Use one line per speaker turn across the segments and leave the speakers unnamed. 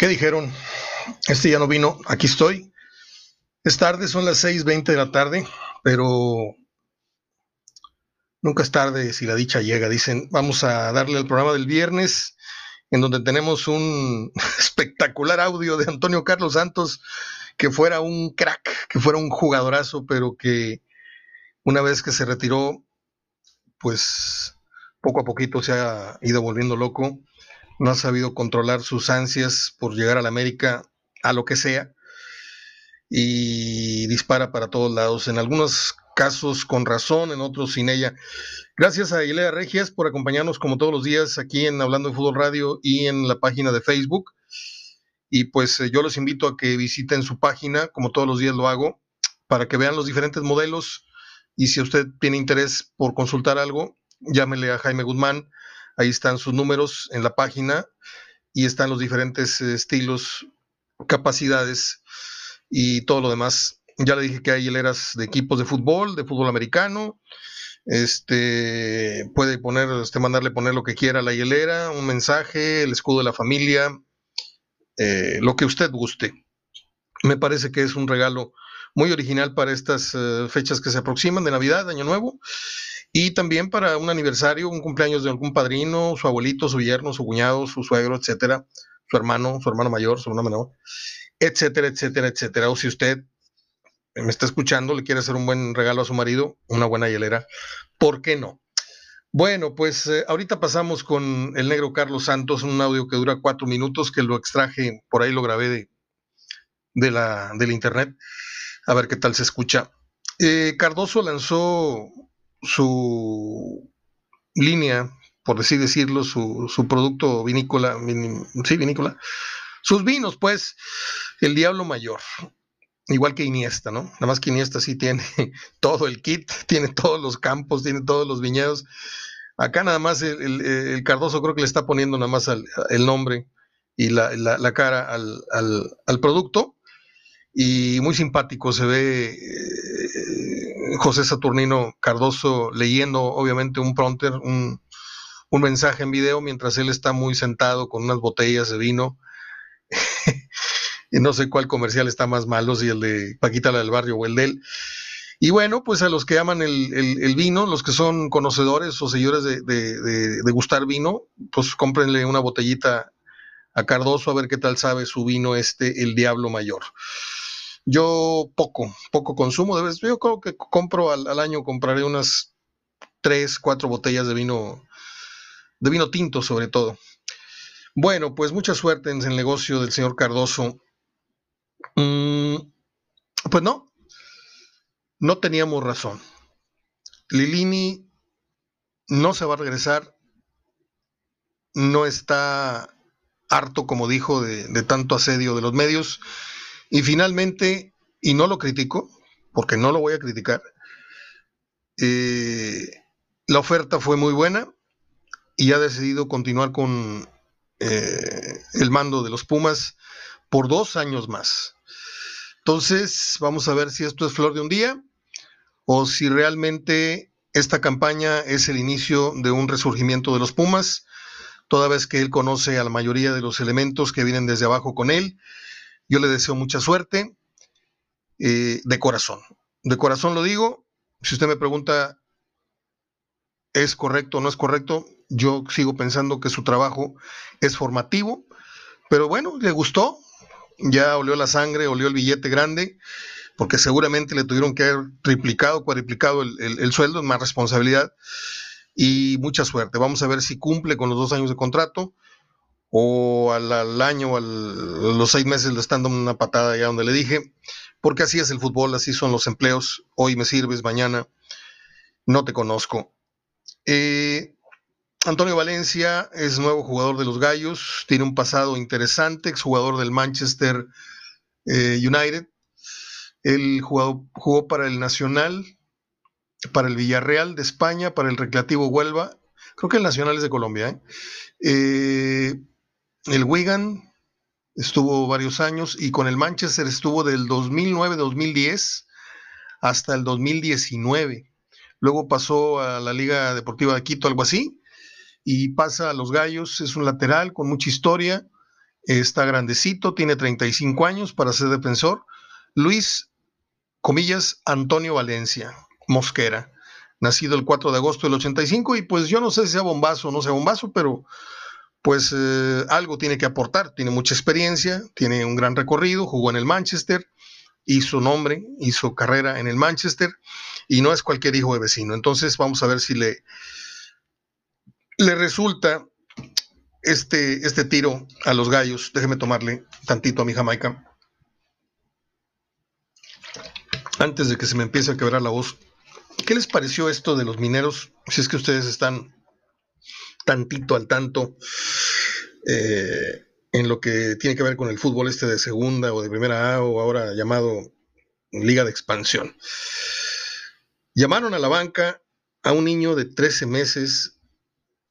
¿Qué dijeron? Este ya no vino, aquí estoy. Es tarde, son las 6.20 de la tarde, pero nunca es tarde si la dicha llega. Dicen, vamos a darle al programa del viernes, en donde tenemos un espectacular audio de Antonio Carlos Santos, que fuera un crack, que fuera un jugadorazo, pero que una vez que se retiró, pues poco a poquito se ha ido volviendo loco no ha sabido controlar sus ansias por llegar a la América a lo que sea y dispara para todos lados, en algunos casos con razón, en otros sin ella. Gracias a Ilea Regias por acompañarnos como todos los días aquí en Hablando de Fútbol Radio y en la página de Facebook. Y pues eh, yo los invito a que visiten su página, como todos los días lo hago, para que vean los diferentes modelos y si usted tiene interés por consultar algo, llámele a Jaime Guzmán Ahí están sus números en la página y están los diferentes eh, estilos, capacidades y todo lo demás. Ya le dije que hay hileras de equipos de fútbol, de fútbol americano. Este puede poner, este, mandarle poner lo que quiera a la hilera, un mensaje, el escudo de la familia, eh, lo que usted guste. Me parece que es un regalo muy original para estas eh, fechas que se aproximan de Navidad, Año Nuevo. Y también para un aniversario, un cumpleaños de algún padrino, su abuelito, su yerno, su cuñado, su suegro, etcétera, su hermano, su hermano mayor, su hermano menor, etcétera, etcétera, etcétera. O si usted me está escuchando, le quiere hacer un buen regalo a su marido, una buena hielera, ¿por qué no? Bueno, pues eh, ahorita pasamos con el negro Carlos Santos, un audio que dura cuatro minutos, que lo extraje, por ahí lo grabé de, de la, del internet, a ver qué tal se escucha. Eh, Cardoso lanzó su línea, por así decirlo, su, su producto vinícola, sí, vinícola, sus vinos, pues, el Diablo Mayor, igual que Iniesta, ¿no? Nada más que Iniesta sí tiene todo el kit, tiene todos los campos, tiene todos los viñedos. Acá nada más el, Cardoso creo que le está poniendo nada más el nombre y la, la, cara al, al, al, producto. Y muy simpático se ve José Saturnino Cardoso leyendo obviamente un prompter, un, mensaje en video mientras él está muy sentado con unas botellas de vino. no sé cuál comercial está más malo, si el de Paquita la del barrio o el de él. Y bueno, pues a los que aman el, vino, los que son conocedores o seguidores de, de, gustar vino, pues cómprenle una botellita a Cardoso a ver qué tal sabe su vino este, el Diablo Mayor. Yo poco, poco consumo. De vez, yo creo que compro al, año, compraré unas tres, cuatro botellas de vino, de vino tinto sobre todo. Bueno, pues mucha suerte en el negocio del señor Cardoso. Mm, pues no, no teníamos razón. Lilini no se va a regresar, no está harto, como dijo, de tanto asedio de los medios. Y finalmente, y no lo critico, porque no lo voy a criticar, eh, la oferta fue muy buena y ha decidido continuar con eh, el mando de los Pumas por dos años más. Entonces, vamos a ver si esto es flor de un día o si realmente esta campaña es el inicio de un resurgimiento de los Pumas, toda vez que él conoce a la mayoría de los elementos que vienen desde abajo con él yo le deseo mucha suerte eh, de corazón. De corazón lo digo. Si usted me pregunta, ¿es correcto o no es correcto? Yo sigo pensando que su trabajo es formativo, pero bueno, le gustó. Ya olió la sangre, olió el billete grande, porque seguramente le tuvieron que haber triplicado, cuadriplicado el, el sueldo, más responsabilidad y mucha suerte. Vamos a ver si cumple con los dos años de contrato o al, año o a los seis meses le están dando una patada allá donde le dije, porque así es el fútbol, así son los empleos, hoy me sirves, mañana no te conozco. Eh, Antonio Valencia es nuevo jugador de los Gallos, tiene un pasado interesante, exjugador del Manchester eh, United. Él jugó, jugó para el Nacional, para el Villarreal de España, para el Recreativo Huelva, creo que el Nacional es de Colombia. ¿eh? El Wigan estuvo varios años y con el Manchester estuvo del 2009-2010 hasta el 2019. Luego pasó a la Liga Deportiva de Quito, algo así, y pasa a los Gallos, es un lateral con mucha historia está grandecito, tiene 35 años para ser defensor. Luis, comillas, Antonio Valencia, Mosquera, nacido el 4 de agosto del 85 y pues yo no sé si sea bombazo o no sea bombazo, pero pues eh, algo tiene que aportar, tiene mucha experiencia, tiene un gran recorrido, jugó en el Manchester, hizo nombre, hizo carrera en el Manchester y no es cualquier hijo de vecino. Entonces vamos a ver si le, le resulta este, este tiro a los gallos. Déjeme tomarle tantito a mi Jamaica. Antes de que se me empiece a quebrar la voz, ¿qué les pareció esto de los mineros? Si es que ustedes están tantito al tanto eh, en lo que tiene que ver con el fútbol este de segunda o de primera A o ahora llamado Liga de Expansión. Llamaron a la banca a un niño de 13 meses,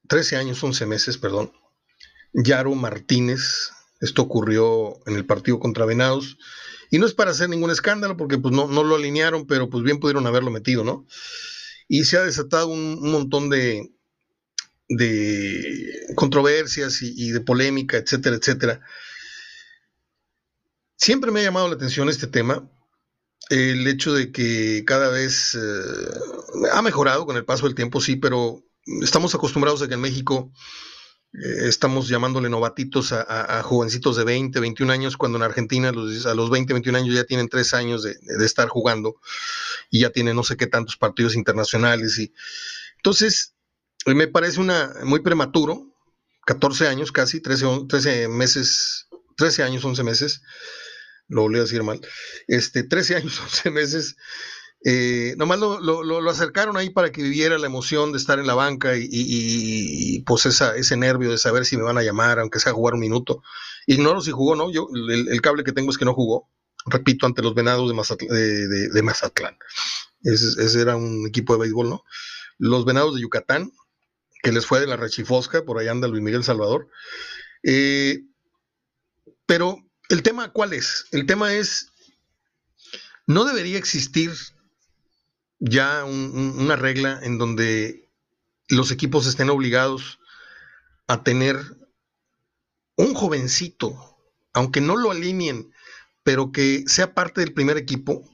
13 años, 11 meses, perdón, Yaro Martínez. Esto ocurrió en el partido contra Venados. Y no es para hacer ningún escándalo, porque pues no, no lo alinearon, pero pues bien pudieron haberlo metido, ¿no? Y se ha desatado un, montón de, de controversias y, de polémica, etcétera, etcétera. Siempre me ha llamado la atención este tema, el hecho de que cada vez eh, ha mejorado con el paso del tiempo, sí, pero estamos acostumbrados a que en México eh, estamos llamándole novatitos a, jovencitos de 20, 21 años, cuando en Argentina los, a los 20, 21 años ya tienen 3 años de, estar jugando y ya tienen no sé qué tantos partidos internacionales. Y, entonces, me parece una muy prematuro, 14 años casi, 13, 13 meses, 13 años, 11 meses, lo volví a decir mal, este, 13 años, 11 meses eh, nomás lo, acercaron ahí para que viviera la emoción de estar en la banca y, pues ese nervio de saber si me van a llamar, aunque sea jugar un minuto. Ignoro si jugó, ¿no? Yo, el, cable que tengo es que no jugó, repito, ante los venados de Mazatlán. Ese, era un equipo de béisbol, ¿no? Los venados de Yucatán, que les fue de la Rechifosca, por ahí anda Luis Miguel Salvador. Eh, pero el tema, ¿cuál es? El tema es, no debería existir ya una regla en donde los equipos estén obligados a tener un jovencito, aunque no lo alineen, pero que sea parte del primer equipo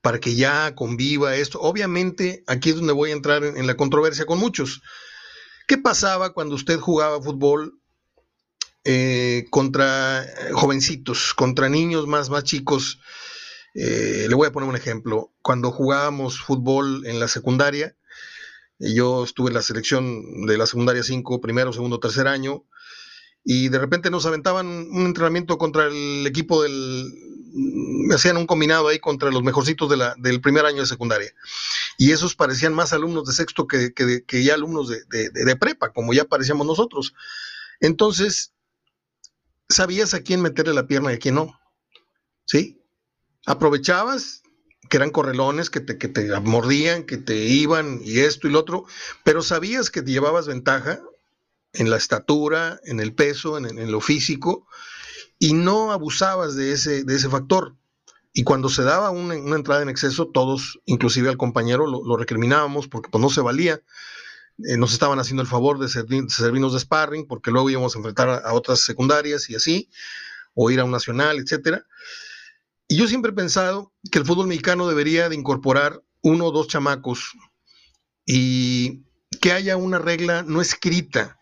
para que ya conviva esto. Obviamente, aquí es donde voy a entrar en, la controversia con muchos. ¿Qué pasaba cuando usted jugaba fútbol eh, contra jovencitos, contra niños más, más chicos? Eh, le voy a poner un ejemplo. Cuando jugábamos fútbol en la secundaria, yo estuve en la selección de la secundaria 5, primero, segundo, tercer año, y de repente nos aventaban un entrenamiento contra el equipo del... Me hacían un combinado ahí contra los mejorcitos del primer año de secundaria. Y esos parecían más alumnos de sexto que, ya alumnos de, de prepa, como ya parecíamos nosotros. Entonces, sabías a quién meterle la pierna y a quién no. ¿Sí? aprovechabas que eran correlones, que te, que te mordían, que te iban y esto y lo otro, pero sabías que te llevabas ventaja en la estatura, en el peso, en, lo físico, y no abusabas de ese, de ese factor. Y cuando se daba una, entrada en exceso, todos, inclusive al compañero, lo, recriminábamos porque pues, no se valía. Eh, nos estaban haciendo el favor de, servirnos de sparring porque luego íbamos a enfrentar a, a, otras secundarias y así, o ir a un nacional, etcétera. Y yo siempre he pensado que el fútbol mexicano debería de incorporar uno o dos chamacos y que haya una regla no escrita.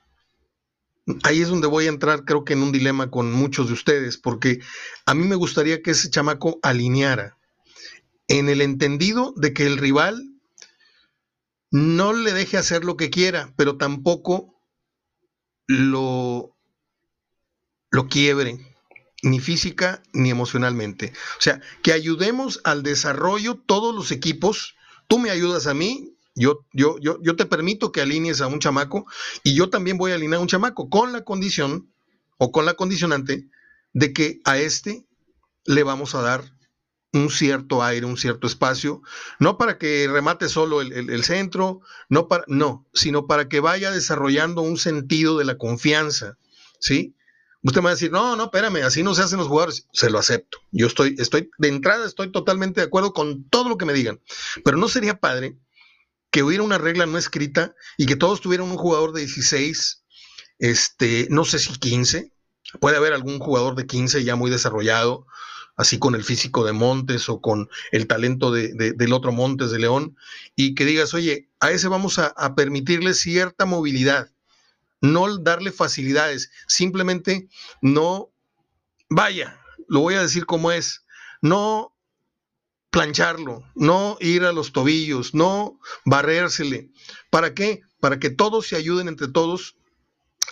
Ahí es donde voy a entrar, creo que en un dilema con muchos de ustedes, porque a mí me gustaría que ese chamaco alineara en el entendido de que el rival no le deje hacer lo que quiera, pero tampoco lo, lo quiebre ni física ni emocionalmente. O sea, que ayudemos al desarrollo todos los equipos. Tú me ayudas a mí, yo, yo, yo, yo te permito que alinees a un chamaco y yo también voy a alinear a un chamaco con la condición o con la condicionante de que a este le vamos a dar un cierto aire, un cierto espacio, no para que remate solo el, el, centro, no, para, no, sino para que vaya desarrollando un sentido de la confianza, ¿sí? Usted me va a decir, no, no, espérame, así no se hacen los jugadores. Se lo acepto. Yo estoy, estoy, de entrada estoy totalmente de acuerdo con todo lo que me digan. Pero no sería padre que hubiera una regla no escrita y que todos tuvieran un jugador de 16, este, no sé si 15, Puede haber algún jugador de 15 ya muy desarrollado, así con el físico de Montes o con el talento del otro Montes de León, y que digas, oye, a ese vamos a, a permitirle cierta movilidad, no darle facilidades, simplemente no, vaya, lo voy a decir como es, no plancharlo, no ir a los tobillos, no barrérsele. ¿Para qué? Para que todos se ayuden entre todos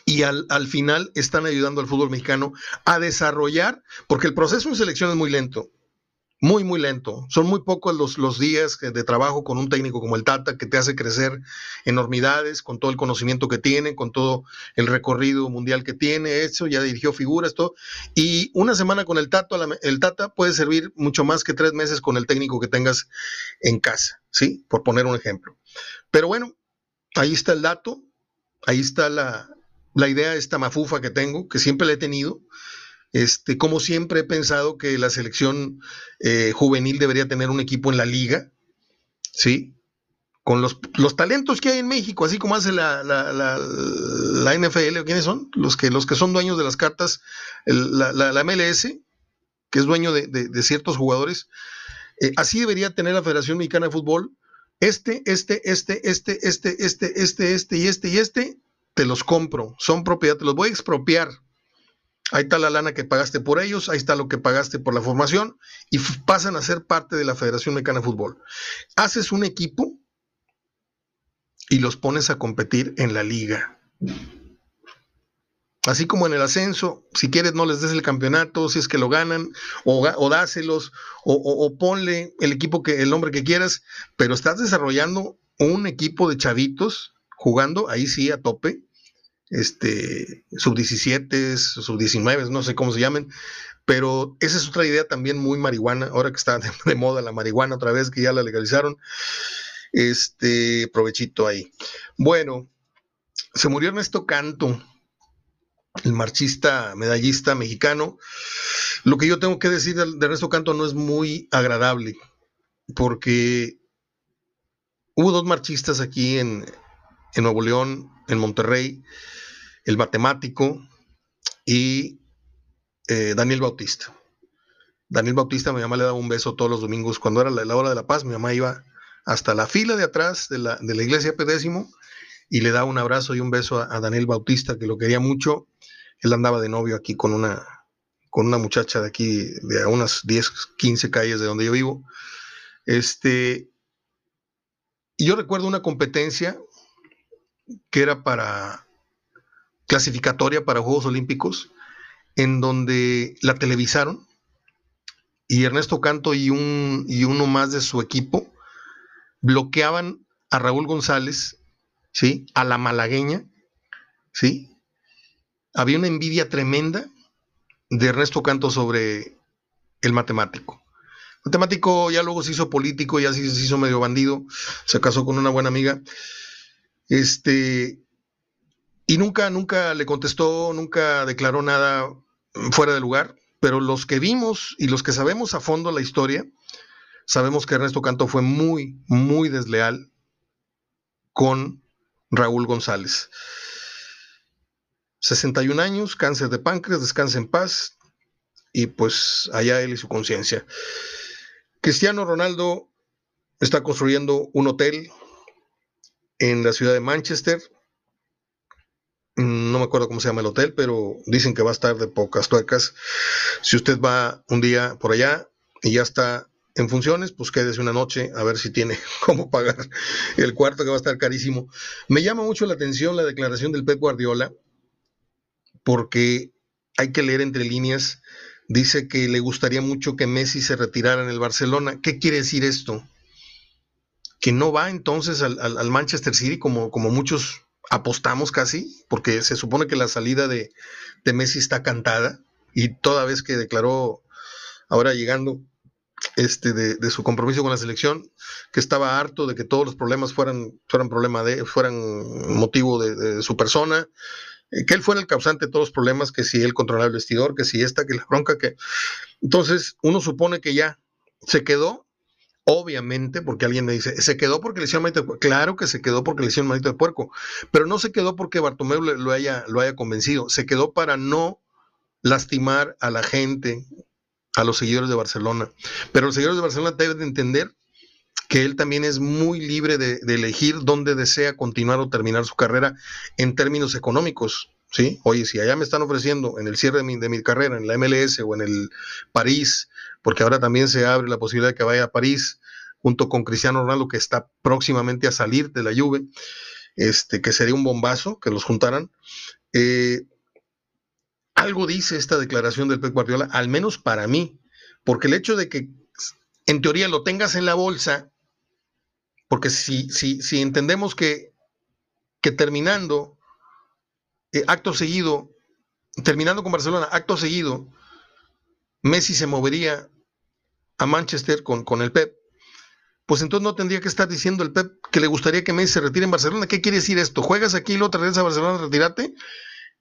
y al, al, final están ayudando al fútbol mexicano a desarrollar, porque el proceso de selección es muy lento muy, muy lento. Son muy pocos los, los días de trabajo con un técnico como el Tata que te hace crecer enormidades con todo el conocimiento que tiene, con todo el recorrido mundial que tiene, eso, ya dirigió figuras, todo. Y una semana con el Tata, el Tata puede servir mucho más que tres meses con el técnico que tengas en casa, ¿sí? Por poner un ejemplo. Pero bueno, ahí está el dato, ahí está la, la idea, esta mafufa que tengo, que siempre la he tenido este, como siempre he pensado que la selección eh, juvenil debería tener un equipo en la liga, ¿sí? Con los, talentos que hay en México, así como hace la, la, NFL, ¿quiénes son? Los que, los que son dueños de las cartas, la, MLS, que es dueño de, ciertos jugadores. Eh, así debería tener la Federación Mexicana de Fútbol. Este, este, este, este, este, este, este, este y este y este, te los compro, son propiedad, te los voy a expropiar Ahí está la lana que pagaste por ellos, ahí está lo que pagaste por la formación y pasan a ser parte de la Federación Mexicana de Fútbol. Haces un equipo y los pones a competir en la liga. Así como en el ascenso, si quieres no les des el campeonato, si es que lo ganan, o, dáselos, o, o, ponle el equipo que, el nombre que quieras, pero estás desarrollando un equipo de chavitos jugando ahí sí a tope, este, sub 17, sub 19, no sé cómo se llamen, pero esa es otra idea también muy marihuana, ahora que está de, moda la marihuana otra vez, que ya la legalizaron, este, provechito ahí. Bueno, se murió Ernesto Canto, el marchista medallista mexicano. Lo que yo tengo que decir de, Ernesto Canto no es muy agradable, porque hubo dos marchistas aquí en, en Nuevo León, en Monterrey, el matemático y eh, Daniel Bautista. Daniel Bautista, mi mamá le daba un beso todos los domingos. Cuando era la, hora de la paz, mi mamá iba hasta la fila de atrás de la, iglesia Pedécimo y le daba un abrazo y un beso a, Daniel Bautista, que lo quería mucho. Él andaba de novio aquí con una, con una muchacha de aquí, de unas 10, 15 calles de donde yo vivo. Este, y yo recuerdo una competencia que era para clasificatoria para Juegos Olímpicos, en donde la televisaron y Ernesto Canto y, un, y uno más de su equipo bloqueaban a Raúl González, ¿sí? A la malagueña, ¿sí? Había una envidia tremenda de Ernesto Canto sobre el matemático. El matemático ya luego se hizo político, ya se hizo medio bandido, se casó con una buena amiga. Este, y nunca, nunca le contestó, nunca declaró nada fuera de lugar, pero los que vimos y los que sabemos a fondo la historia, sabemos que Ernesto Canto fue muy, muy desleal con Raúl González. 61 años, cáncer de páncreas, descansa en paz y pues allá él y su conciencia. Cristiano Ronaldo está construyendo un hotel en la ciudad de Manchester no me acuerdo cómo se llama el hotel, pero dicen que va a estar de pocas tuercas. Si usted va un día por allá y ya está en funciones, pues quédese una noche a ver si tiene cómo pagar el cuarto que va a estar carísimo. Me llama mucho la atención la declaración del Pep Guardiola, porque hay que leer entre líneas. Dice que le gustaría mucho que Messi se retirara en el Barcelona. ¿Qué quiere decir esto? Que no va entonces al, al Manchester City como, como muchos apostamos casi, porque se supone que la salida de, Messi está cantada y toda vez que declaró, ahora llegando este, de, su compromiso con la selección, que estaba harto de que todos los problemas fueran, fueran, problema de, fueran motivo de, su persona, eh, que él fuera el causante de todos los problemas, que si él controlaba el vestidor, que si esta, que la bronca, que... Entonces uno supone que ya se quedó Obviamente, porque alguien me dice, se quedó porque le hicieron manito de puerco. Claro que se quedó porque le hicieron manito de puerco, pero no se quedó porque Bartomeu lo haya, lo haya convencido. Se quedó para no lastimar a la gente, a los seguidores de Barcelona. Pero los seguidores de Barcelona deben de entender que él también es muy libre de, elegir dónde desea continuar o terminar su carrera en términos económicos. ¿Sí? Oye, si allá me están ofreciendo en el cierre de mi, de mi, carrera, en la MLS o en el París, porque ahora también se abre la posibilidad de que vaya a París junto con Cristiano Ronaldo, que está próximamente a salir de la Juve, este, que sería un bombazo que los juntaran. Eh, algo dice esta declaración del Pep Guardiola, al menos para mí, porque el hecho de que en teoría lo tengas en la bolsa, porque si, si, si entendemos que, que terminando eh, acto seguido, terminando con Barcelona, acto seguido, Messi se movería a Manchester con, con el Pep, pues entonces no tendría que estar diciendo el Pep que le gustaría que Messi se retire en Barcelona. ¿Qué quiere decir esto? ¿Juegas aquí y luego te regresas a Barcelona, retírate?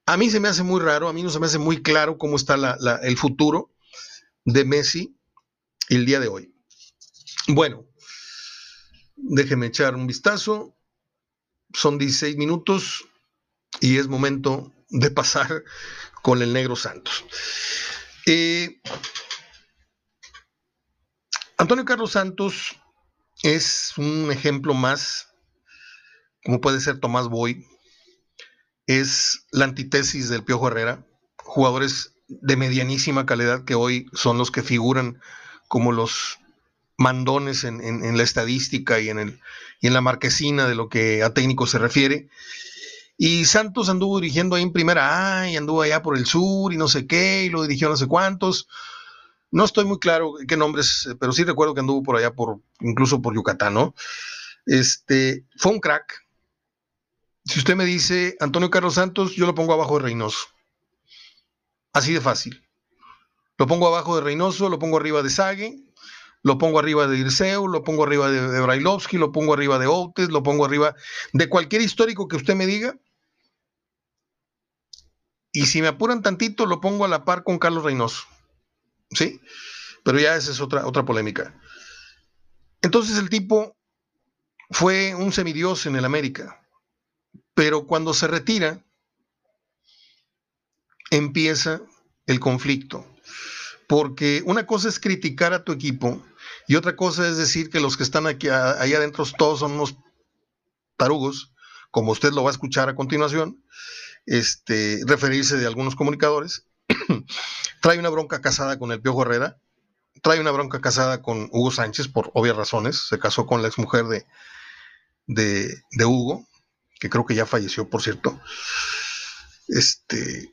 A mí se me hace muy raro, a mí no se me hace muy claro cómo está el futuro de Messi el día de hoy. Bueno, déjeme echar un vistazo. Son 16 minutos y es momento de pasar con el negro Santos. Eh, Antonio Carlos Santos es un ejemplo más, como puede ser Tomás Boy, es la antítesis del Piojo Herrera, jugadores de medianísima calidad que hoy son los que figuran como los mandones en, la estadística y en, el, y en la marquesina de lo que a técnico se refiere. Y Santos anduvo dirigiendo ahí en primera A y anduvo allá por el sur y no sé qué, y lo dirigió no sé cuántos. No estoy muy claro qué nombres, pero sí recuerdo que anduvo por allá, por, incluso por Yucatán, ¿no? Este, fue un crack, si usted me dice Antonio Carlos Santos, yo lo pongo abajo de Reynoso. Así de fácil. Lo pongo abajo de Reynoso, lo pongo arriba de Sague, lo pongo arriba de Irseu, lo pongo arriba de, Brailovsky, lo pongo arriba de Outes, lo pongo arriba de cualquier histórico que usted me diga. Y si me apuran tantito, lo pongo a la par con Carlos Reynoso. ¿Sí? Pero ya esa es otra, otra polémica. Entonces el tipo fue un semidios en el América. Pero cuando se retira, empieza el conflicto. Porque una cosa es criticar a tu equipo y otra cosa es decir que los que están aquí ahí adentro todos son unos tarugos, como usted lo va a escuchar a continuación, este, referirse de algunos comunicadores. trae una bronca casada con el Piojo Herrera, trae una bronca casada con Hugo Sánchez por obvias razones, se casó con la exmujer de, de, de Hugo, que creo que ya falleció, por cierto. Este,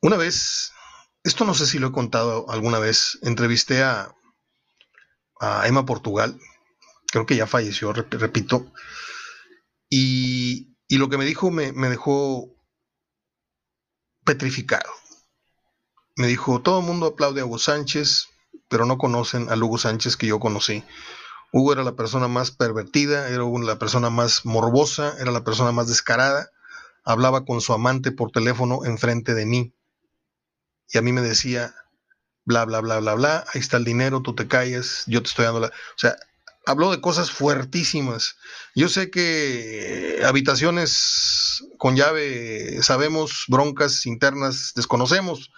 una vez, esto no sé si lo he contado alguna vez, entrevisté a, a Emma Portugal, creo que ya falleció, repito, y, y, lo que me dijo me, me dejó petrificado. Me dijo, todo el mundo aplaude a Hugo Sánchez, pero no conocen al Hugo Sánchez que yo conocí. Hugo era la persona más pervertida, era la persona más morbosa, era la persona más descarada. Hablaba con su amante por teléfono enfrente de mí. Y a mí me decía, bla, bla, bla, bla, bla, ahí está el dinero, tú te calles, yo te estoy dando la... O sea, habló de cosas fuertísimas. Yo sé que habitaciones con llave, sabemos, broncas internas, desconocemos,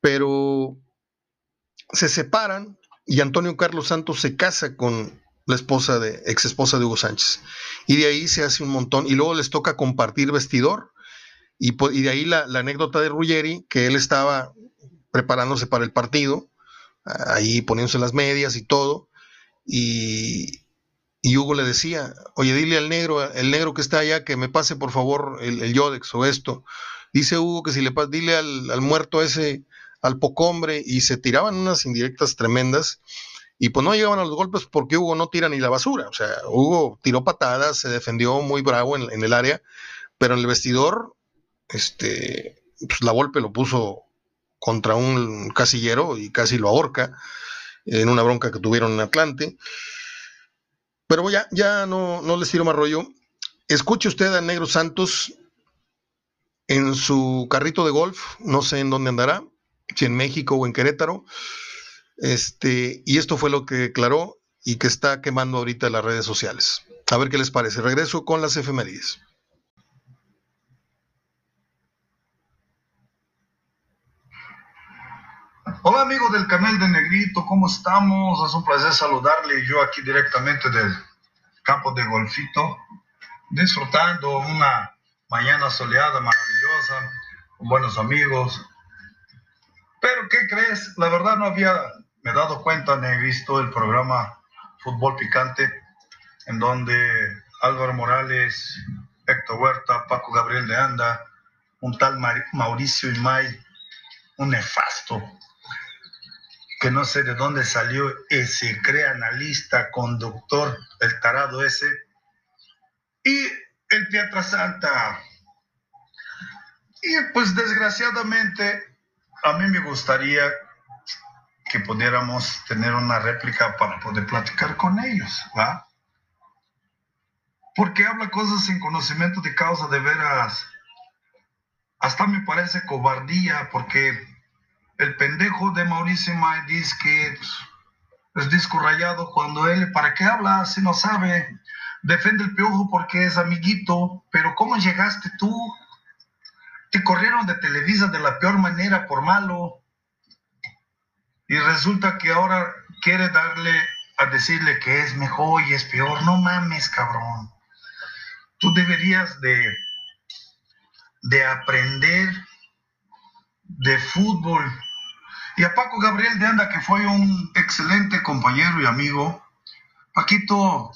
pero se separan y Antonio Carlos Santos se casa con la esposa de, ex esposa de Hugo Sánchez. Y de ahí se hace un montón. Y luego les toca compartir vestidor. Y, de ahí la, anécdota de Ruggeri, que él estaba preparándose para el partido, ahí poniéndose las medias y todo. Y, Hugo le decía, oye, dile al negro, el negro que está allá, que me pase por favor el, Yodex o esto. Dice Hugo que si le pasa, dile al, al muerto ese al pocombre y se tiraban unas indirectas tremendas y pues no llegaban a los golpes porque Hugo no tira ni la basura. O sea, Hugo tiró patadas, se defendió muy bravo en, el área, pero en el vestidor, este, pues la golpe lo puso contra un casillero y casi lo ahorca en una bronca que tuvieron en Atlante. Pero ya, ya no, no les tiro más rollo. Escuche usted a Negro Santos en su carrito de golf, no sé en dónde andará, si en México o en Querétaro. Este, y esto fue lo que declaró y que está quemando ahorita las redes sociales. A ver qué les parece. Regreso con las efemérides.
Hola amigos del canal de Negrito, ¿cómo estamos? Es un placer saludarle yo aquí directamente del campo de golfito, disfrutando una mañana soleada, maravillosa, con buenos amigos. Pero ¿qué crees? La verdad no había me dado cuenta, ni he visto el programa Fútbol Picante, en donde Álvaro Morales, Héctor Huerta, Paco Gabriel de Anda, un tal Mauricio Imay, un nefasto, que no sé de dónde salió ese, cree analista, conductor, el tarado ese, y el Santa. Y pues desgraciadamente a mí me gustaría que pudiéramos tener una réplica para poder platicar con ellos, ¿va? Porque habla cosas sin conocimiento de causa de veras. Hasta me parece cobardía, porque el pendejo de Mauricio May dice que pues, es disco rayado cuando él, ¿para qué habla si no sabe? Defiende el piojo porque es amiguito, pero ¿cómo llegaste tú? Te corrieron de Televisa de la peor manera por malo. Y resulta que ahora quiere darle a decirle que es mejor y es peor. No mames, cabrón. Tú deberías de, de aprender de fútbol y a Paco Gabriel de Anda, que fue un excelente compañero y amigo. Paquito,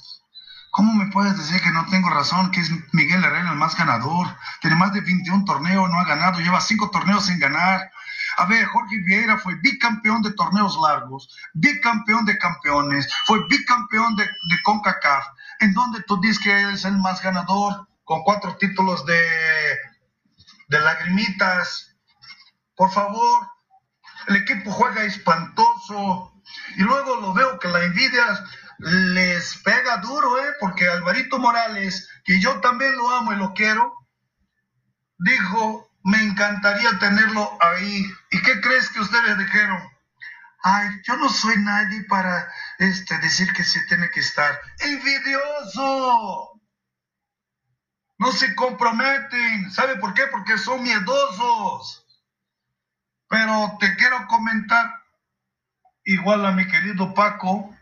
¿cómo me puedes decir que no tengo razón? Que es Miguel Herrera el más ganador. Tiene más de 21 torneos, no ha ganado, lleva 5 torneos sin ganar. A ver, Jorge Vieira fue bicampeón de torneos largos, bicampeón de campeones, fue bicampeón de, de CONCACAF, en donde tú dices que él es el más ganador, con cuatro títulos de, de lagrimitas. Por favor, el equipo juega espantoso. Y luego lo veo que la envidia les pega duro, ¿eh? Porque Alvarito Morales, que yo también lo amo y lo quiero, dijo, me encantaría tenerlo ahí. ¿Y qué crees que ustedes dijeron? Ay, yo no soy nadie para este, decir que se tiene que estar. ¡Envidioso! No se comprometen. ¿Sabe por qué? Porque son miedosos. Pero te quiero comentar, igual a mi querido Paco,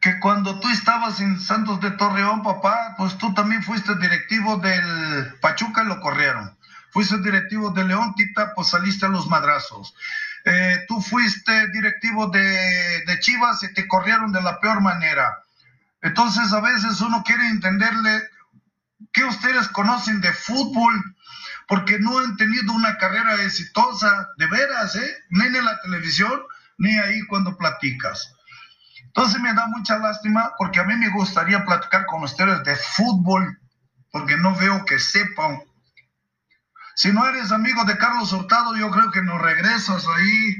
que cuando tú estabas en Santos de Torreón, papá, pues tú también fuiste directivo del Pachuca lo corrieron. Fuiste directivo de León, Tita, pues saliste a los madrazos. Eh, tú fuiste directivo de, de Chivas y te corrieron de la peor manera. Entonces a veces uno quiere entenderle qué ustedes conocen de fútbol porque no han tenido una carrera exitosa, de veras, ¿eh? Ni en la televisión, ni ahí cuando platicas. Entonces me da mucha lástima porque a mí me gustaría platicar con ustedes de fútbol, porque no veo que sepan. Si no eres amigo de Carlos Hurtado, yo creo que no regresas ahí.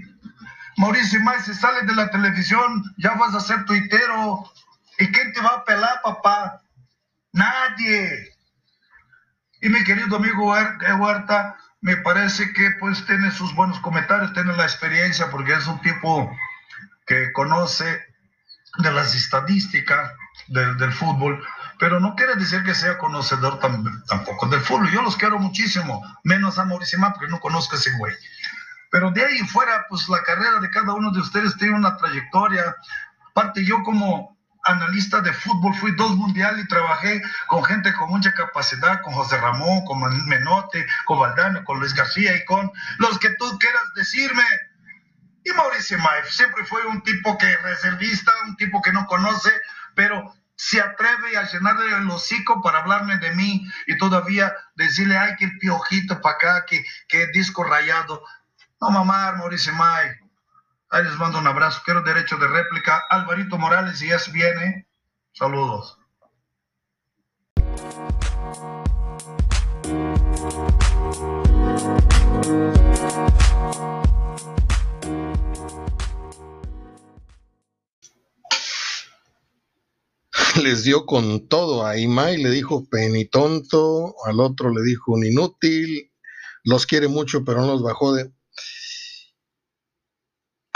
Mauricio May, si sales de la televisión, ya vas a ser tuitero. ¿Y quién te va a pelar, papá? Nadie. Y mi querido amigo Huerta, me parece que pues tiene sus buenos comentarios, tiene la experiencia porque es un tipo que conoce de las estadísticas del, fútbol, pero no quiere decir que sea conocedor tampoco del fútbol. Yo los quiero muchísimo, menos a Mauricio porque no conozco a ese güey. Pero de ahí fuera, pues la carrera de cada uno de ustedes tiene una trayectoria. Aparte, yo como analista de fútbol, fui dos mundiales y trabajé con gente con mucha capacidad, con José Ramón, con Menote, con Valdano, con Luis García y con los que tú quieras decirme. Y Mauricio Maif siempre fue un tipo que reservista, un tipo que no conoce, pero se atreve a llenarle el hocico para hablarme de mí y todavía decirle, ay, que el piojito para acá, que, que disco rayado. No mamar, Mauricio Maif Ahí les mando un abrazo. Quiero derecho de réplica. Alvarito Morales, si es viene. Saludos.
Les dio con todo a Imai, le dijo penitonto, al otro le dijo un inútil, los quiere mucho, pero no los bajó de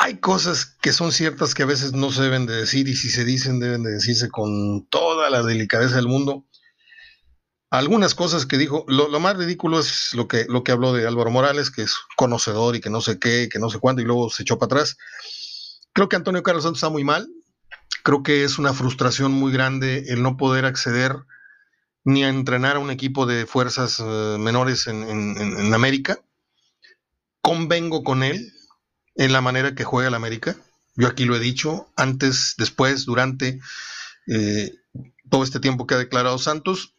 hay cosas que son ciertas que a veces no se deben de decir y si se dicen deben de decirse con toda la delicadeza del mundo. algunas cosas que dijo. Lo, más ridículo es lo que, lo que habló de Álvaro Morales, que es conocedor y que no sé qué, que no sé cuándo, y luego se echó para atrás. Creo que Antonio Carlos Santos está muy mal. Creo que es una frustración muy grande el no poder acceder ni a entrenar a un equipo de fuerzas eh, menores en, América. Convengo con él en la manera que juega el América. Yo aquí lo he dicho, antes, después, durante eh, todo este tiempo que ha declarado Santos.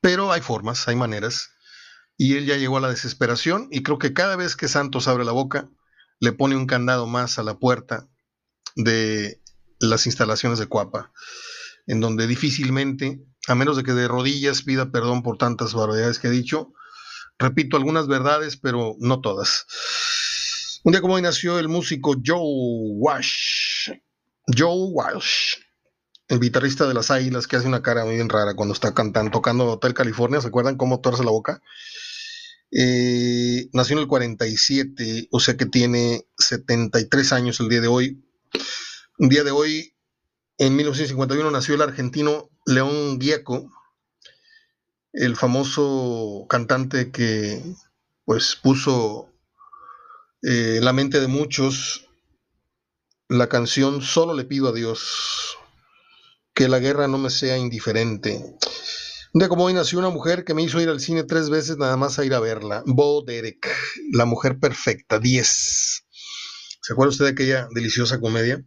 Pero hay formas, hay maneras. Y él ya llegó a la desesperación y creo que cada vez que Santos abre la boca, le pone un candado más a la puerta de las instalaciones de Cuapa, en donde difícilmente, a menos de que de rodillas pida perdón por tantas barbaridades que he dicho, repito algunas verdades, pero no todas. Un día como hoy nació el músico Joe Walsh. Joe Walsh el guitarrista de las Águilas, que hace una cara muy bien rara cuando está cantando, tocando Hotel California, ¿se acuerdan cómo torce la boca? Eh, nació en el 47, o sea que tiene 73 años el día de hoy. Un día de hoy, en 1951, nació el argentino León Gieco, el famoso cantante que pues puso eh, en la mente de muchos la canción Solo le pido a Dios que la guerra no me sea indiferente. Un día como hoy nació una mujer que me hizo ir al cine tres veces nada más a ir a verla. Bo Derek, la mujer perfecta, 10. ¿Se acuerda usted de aquella deliciosa comedia?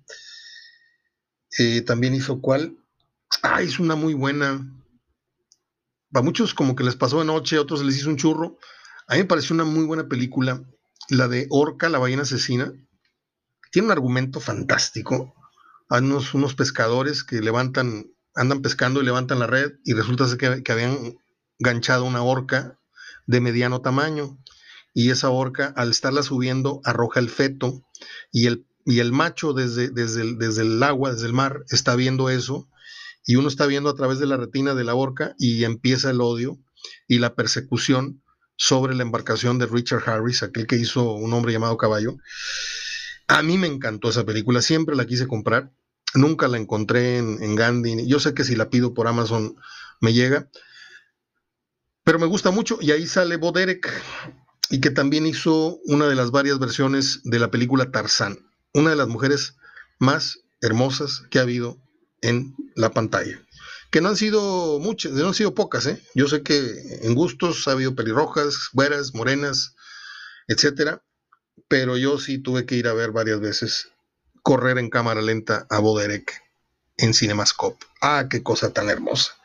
Eh, también hizo cuál. Ah, hizo una muy buena. Para muchos como que les pasó de noche, a otros les hizo un churro. A mí me pareció una muy buena película, la de Orca, la ballena asesina. Tiene un argumento fantástico hay unos, pescadores que levantan, andan pescando y levantan la red y resulta que, que habían ganchado una orca de mediano tamaño y esa orca al estarla subiendo arroja el feto y el, y el macho desde, desde, el, desde el agua, desde el mar, está viendo eso y uno está viendo a través de la retina de la orca y empieza el odio y la persecución sobre la embarcación de Richard Harris, aquel que hizo un hombre llamado Caballo. A mí me encantó esa película, siempre la quise comprar, nunca la encontré en, Gandhi, yo sé que si la pido por Amazon me llega, pero me gusta mucho y ahí sale Bo Derek y que también hizo una de las varias versiones de la película Tarzán, una de las mujeres más hermosas que ha habido en la pantalla. Que no han sido muchas, no han sido pocas, ¿eh? Yo sé que en gustos ha habido pelirrojas, güeras, morenas, etcétera, pero yo sí tuve que ir a ver varias veces correr en cámara lenta a Boderek en Cinemascope. Ah, qué cosa tan hermosa.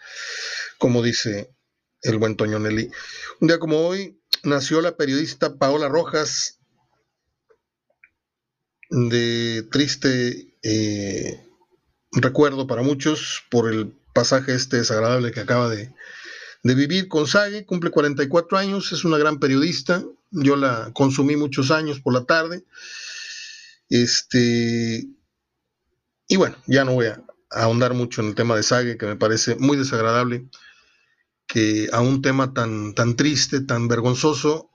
Como dice el buen Toño Nelly. Un día como hoy nació la periodista Paola Rojas, de triste eh, recuerdo para muchos por el pasaje este desagradable que acaba de, de vivir con Sage, cumple 44 años, es una gran periodista, yo la consumí muchos años por la tarde. Este, y bueno, ya no voy a, ahondar mucho en el tema de Sage, que me parece muy desagradable que a un tema tan, tan triste, tan vergonzoso,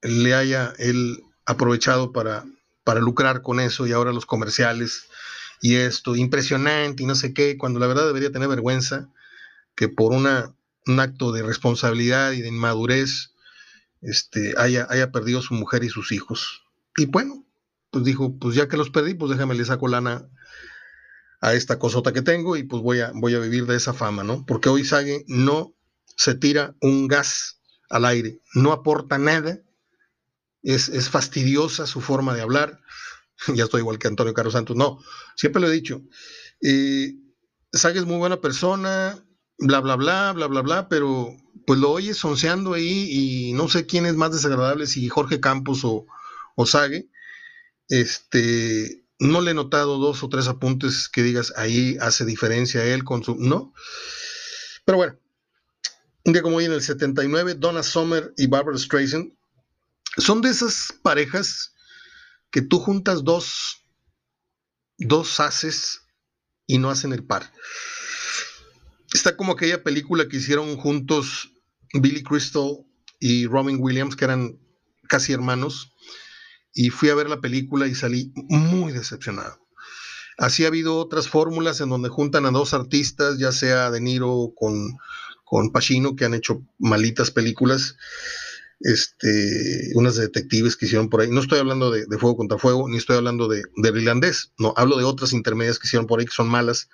le haya él aprovechado para, para lucrar con eso y ahora los comerciales y esto, impresionante y no sé qué, cuando la verdad debería tener vergüenza que por una, un acto de responsabilidad y de inmadurez este, haya, haya perdido su mujer y sus hijos. Y bueno, pues dijo, pues ya que los perdí, pues déjame le saco lana a esta cosota que tengo y pues voy a, voy a vivir de esa fama, ¿no? Porque hoy Sage no se tira un gas al aire, no aporta nada, es, es fastidiosa su forma de hablar, ya estoy igual que Antonio Carlos Santos, no, siempre lo he dicho, eh, Sage es muy buena persona, bla, bla, bla, bla, bla, bla, pero pues lo oyes sonceando ahí y no sé quién es más desagradable, si Jorge Campos o, o. Este, no le he notado dos o tres apuntes que digas ahí hace diferencia él con su. No. Pero bueno, un día como hoy en el 79, Donna Summer y Barbara Streisand son de esas parejas que tú juntas dos, dos haces y no hacen el par. Está como aquella película que hicieron juntos Billy Crystal y Robin Williams, que eran casi hermanos, y fui a ver la película y salí muy decepcionado. Así ha habido otras fórmulas en donde juntan a dos artistas, ya sea De Niro con, con Pacino, que han hecho malitas películas, este, unas de detectives que hicieron por ahí. No estoy hablando de, Fuego contra Fuego, ni estoy hablando de, de, irlandés, no, hablo de otras intermedias que hicieron por ahí que son malas.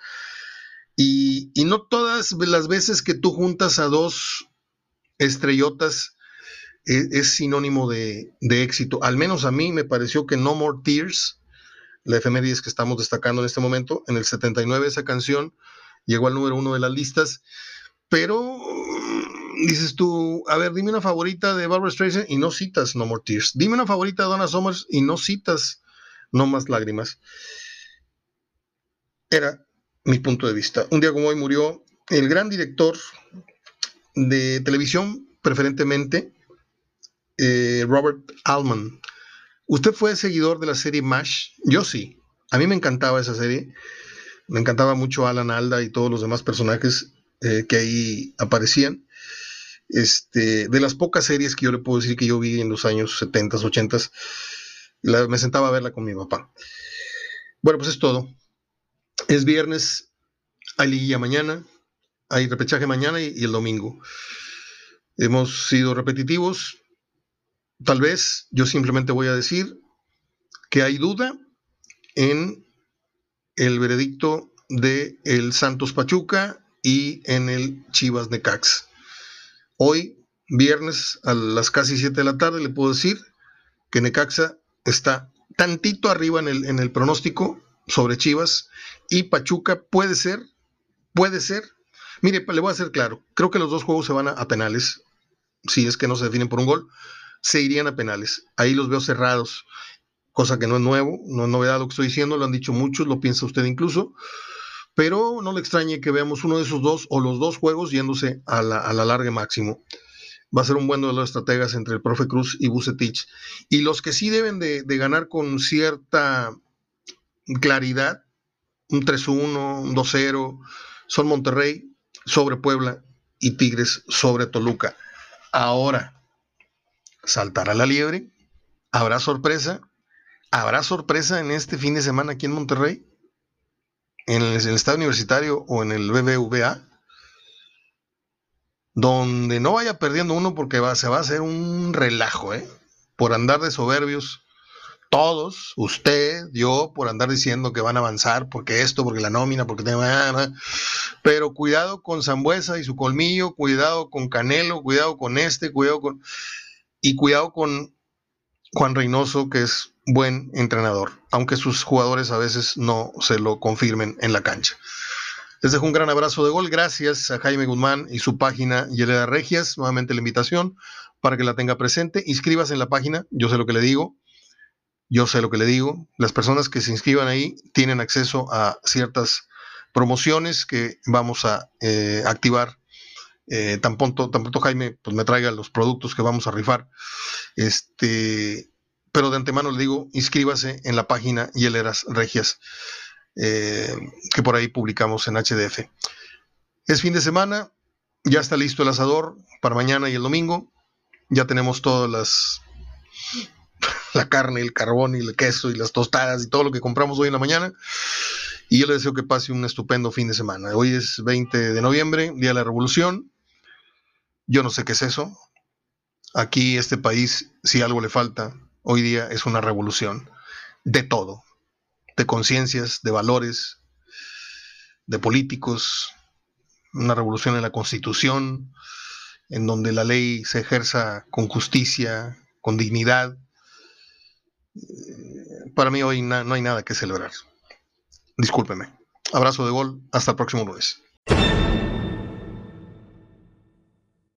Y, no todas las veces que tú juntas a dos estrellotas es, es sinónimo de, éxito. Al menos a mí me pareció que No More Tears, la efeméride que estamos destacando en este momento, en el 79 esa canción llegó al número uno de las listas, pero dices tú, a ver, dime una favorita de Barbara Streisand y no citas No More Tears. Dime una favorita de Donna Summers y no citas No Más Lágrimas. Era mi punto de vista. Un día como hoy murió el gran director de televisión, preferentemente, eh, Robert Altman. ¿Usted fue seguidor de la serie MASH? Yo sí. A mí me encantaba esa serie. Me encantaba mucho Alan Alda y todos los demás personajes eh, que ahí aparecían. Este, de las pocas series que yo le puedo decir que yo vi en los años 70, 80, me sentaba a verla con mi papá. Bueno, pues es todo. Es viernes, hay liguilla mañana, hay repechaje mañana y, el domingo. Hemos sido repetitivos. Tal vez yo simplemente voy a decir que hay duda en el veredicto de el Santos Pachuca y en el Chivas Necax. Hoy, viernes, a las casi 7 de la tarde, le puedo decir que Necaxa está tantito arriba en el, pronóstico sobre Chivas y Pachuca puede ser, puede ser. Mire, le voy a hacer claro, creo que los dos juegos se van a, penales, si es que no se definen por un gol, se irían a penales. Ahí los veo cerrados, cosa que no es nuevo, no es novedad lo que estoy diciendo, lo han dicho muchos, lo piensa usted incluso pero no le extrañe que veamos uno de esos dos o los dos juegos yéndose a la, a larga máximo. Va a ser un buen duelo de estrategas entre el profe Cruz y Bucetich. Y los que sí deben de, ganar con cierta claridad, un 3-1, un 2-0, son Monterrey sobre Puebla y Tigres sobre Toluca. Ahora, ¿saltará la liebre? ¿Habrá sorpresa? ¿Habrá sorpresa en este fin de semana aquí en Monterrey? En el, estado universitario o en el BBVA, donde no vaya perdiendo uno porque va, se va a hacer un relajo, ¿eh? Por andar de soberbios, todos, usted, yo, por andar diciendo que van a avanzar, porque esto, porque la nómina, porque... Pero cuidado con Zambuesa y su colmillo, cuidado con Canelo, cuidado con este, cuidado con... Y cuidado con Juan Reynoso, que es buen entrenador, aunque sus jugadores a veces no se lo confirmen en la cancha. Les dejo un gran abrazo de gol. Gracias a Jaime Guzmán y su página Yeleda Regias. Nuevamente la invitación para que la tenga presente. Inscríbase en la página. Yo sé lo que le digo. Yo sé lo que le digo. Las personas que se inscriban ahí tienen acceso a ciertas promociones que vamos a eh, activar eh, tan, pronto, tan pronto Jaime pues, me traiga los productos que vamos a rifar. Este, pero de antemano le digo, inscríbase en la página Hieleras Regias, eh, que por ahí publicamos en HDF. Es fin de semana, ya está listo el asador para mañana y el domingo, ya tenemos todas las la carne, el carbón y el queso y las tostadas y todo lo que compramos hoy en la mañana. Y yo le deseo que pase un estupendo fin de semana. Hoy es 20 de noviembre, Día de la Revolución. Yo no sé qué es eso. Aquí, este país, si algo le falta, hoy día es una revolución de todo, de conciencias, de valores, de políticos, una revolución en la constitución, en donde la ley se ejerza con justicia, con dignidad. Para mí hoy no hay nada que celebrar. Discúlpeme. Abrazo de gol. Hasta el próximo lunes.